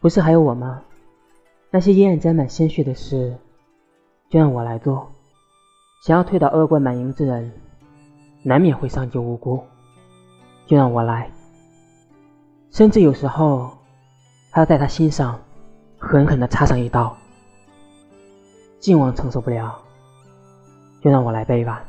不是还有我吗？那些阴暗沾满鲜血的事，就让我来做。想要推倒恶贯满盈之人，难免会伤及无辜，就让我来。甚至有时候，还要在他心上狠狠地插上一刀。晋王承受不了，就让我来背吧。